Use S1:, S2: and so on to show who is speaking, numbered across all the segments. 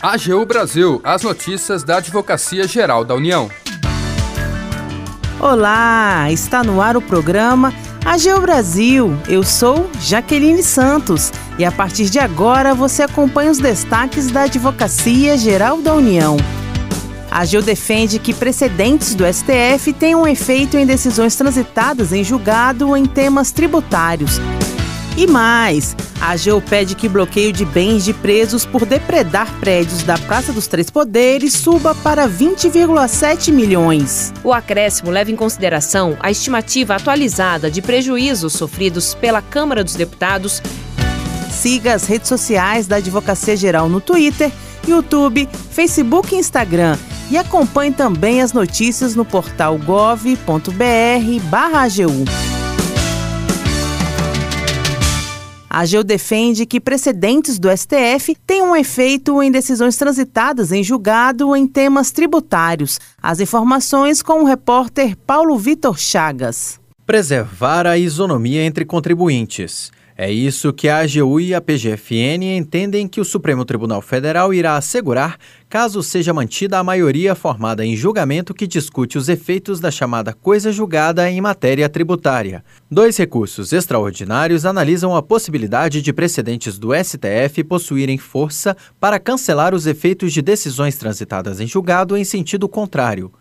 S1: AGU Brasil, as notícias da Advocacia Geral da União.
S2: Olá, está no ar o programa AGU Brasil. Eu sou Jaqueline Santos e a partir de agora você acompanha os destaques da Advocacia Geral da União. A AGU defende que precedentes do STF tenham efeito em decisões transitadas em julgado em temas tributários. E mais, a AGU pede que bloqueio de bens de presos por depredar prédios da Praça dos Três Poderes suba para 20,7 milhões.
S3: O acréscimo leva em consideração a estimativa atualizada de prejuízos sofridos pela Câmara dos Deputados.
S2: Siga as redes sociais da Advocacia Geral no Twitter, YouTube, Facebook e Instagram. E acompanhe também as notícias no portal gov.br/agu. A AGU defende que precedentes do STF tenham efeito em decisões transitadas em julgado em temas tributários. As informações com o repórter Paulo Vitor Chagas.
S4: Preservar a isonomia entre contribuintes. É isso que a AGU e a PGFN entendem que o Supremo Tribunal Federal irá assegurar caso seja mantida a maioria formada em julgamento que discute os efeitos da chamada coisa julgada em matéria tributária. Dois recursos extraordinários analisam a possibilidade de precedentes do STF possuírem força para cancelar os efeitos de decisões transitadas em julgado em sentido contrário.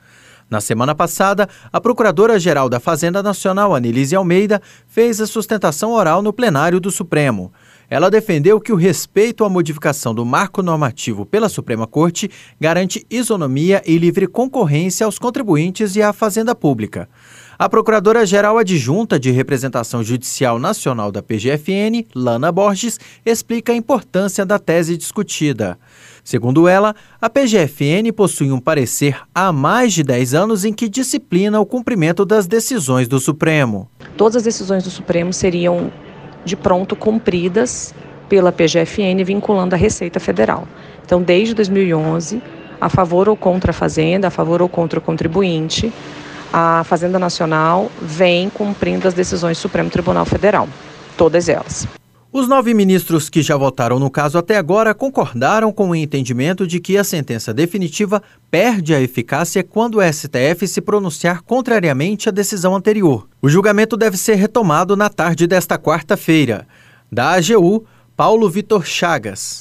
S4: Na semana passada, a Procuradora-Geral da Fazenda Nacional, Anelise Almeida, fez a sustentação oral no plenário do Supremo. Ela defendeu que o respeito à modificação do marco normativo pela Suprema Corte garante isonomia e livre concorrência aos contribuintes e à Fazenda Pública. A Procuradora-Geral Adjunta de Representação Judicial Nacional da PGFN, Lana Borges, explica a importância da tese discutida. Segundo ela, a PGFN possui um parecer há mais de 10 anos em que disciplina o cumprimento das decisões do Supremo.
S5: Todas as decisões do Supremo seriam de pronto cumpridas pela PGFN vinculando a Receita Federal. Então, desde 2011, a favor ou contra a Fazenda, a favor ou contra o contribuinte, a Fazenda Nacional vem cumprindo as decisões do Supremo Tribunal Federal, todas elas.
S4: Os nove ministros que já votaram no caso até agora concordaram com o entendimento de que a sentença definitiva perde a eficácia quando o STF se pronunciar contrariamente à decisão anterior. O julgamento deve ser retomado na tarde desta quarta-feira. Da AGU, Paulo Vitor Chagas.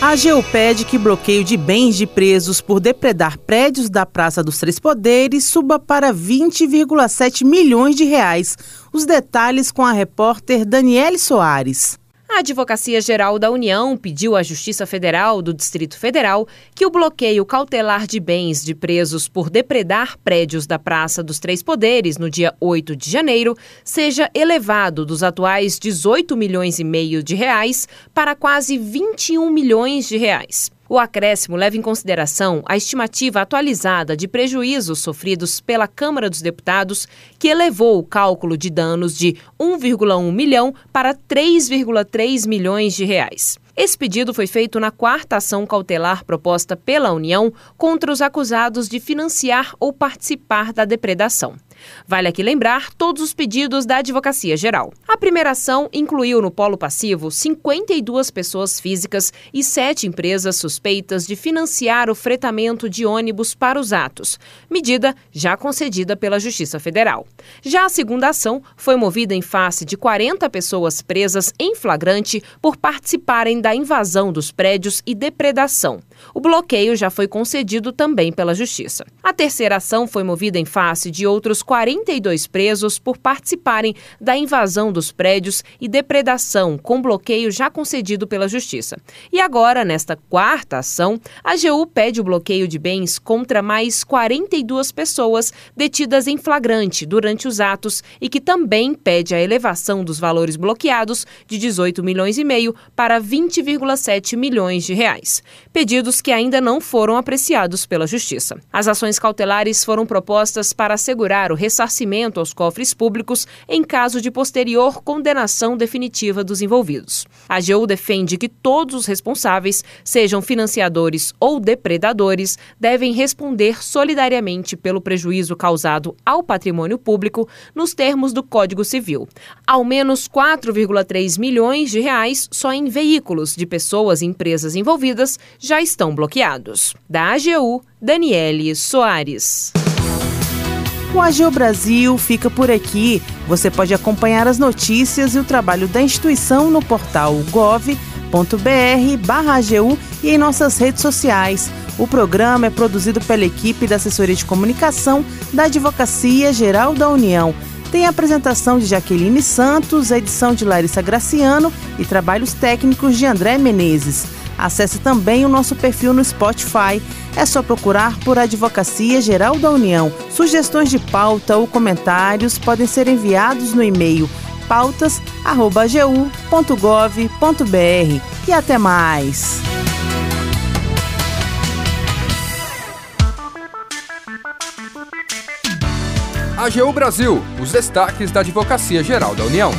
S2: A AGU pede que bloqueio de bens de presos por depredar prédios da Praça dos Três Poderes suba para 20,7 milhões de reais. Os detalhes com a repórter Daniele Soares.
S3: A Advocacia Geral da União pediu à Justiça Federal do Distrito Federal que o bloqueio cautelar de bens de presos por depredar prédios da Praça dos Três Poderes no dia 8 de janeiro seja elevado dos atuais 18 milhões e meio de reais para quase 21 milhões de reais. O acréscimo leva em consideração a estimativa atualizada de prejuízos sofridos pela Câmara dos Deputados, que elevou o cálculo de danos de 1,1 milhão para 3,3 milhões de reais. Esse pedido foi feito na quarta ação cautelar proposta pela União contra os acusados de financiar ou participar da depredação. Vale aqui lembrar todos os pedidos da Advocacia Geral. A primeira ação incluiu no polo passivo 52 pessoas físicas e sete empresas suspeitas de financiar o fretamento de ônibus para os atos, medida já concedida pela Justiça Federal. Já a segunda ação foi movida em face de 40 pessoas presas em flagrante por participarem da invasão dos prédios e depredação. O bloqueio já foi concedido também pela Justiça. A terceira ação foi movida em face de outros 42 presos por participarem da invasão dos prédios e depredação, com bloqueio já concedido pela Justiça. E agora, nesta quarta ação, a AGU pede o bloqueio de bens contra mais 42 pessoas detidas em flagrante durante os atos e que também pede a elevação dos valores bloqueados de 18 milhões e meio para 20,7 milhões de reais. Que ainda não foram apreciados pela Justiça. As ações cautelares foram propostas para assegurar o ressarcimento aos cofres públicos em caso de posterior condenação definitiva dos envolvidos. A AGU defende que todos os responsáveis, sejam financiadores ou depredadores, devem responder solidariamente pelo prejuízo causado ao patrimônio público nos termos do Código Civil. Ao menos 4,3 milhões de reais só em veículos de pessoas e empresas envolvidas já estão bloqueados. Da AGU, Daniele Soares.
S2: O AGU Brasil fica por aqui. Você pode acompanhar as notícias e o trabalho da instituição no portal gov.br AGU e em nossas redes sociais. O programa é produzido pela equipe da Assessoria de Comunicação da Advocacia Geral da União. Tem a apresentação de Jaqueline Santos, edição de Larissa Graciano e trabalhos técnicos de André Menezes. Acesse também o nosso perfil no Spotify. É só procurar por Advocacia Geral da União. Sugestões de pauta ou comentários podem ser enviados no e-mail pautas.gu.gov.br. E até mais!
S1: AGU Brasil, os destaques da Advocacia Geral da União.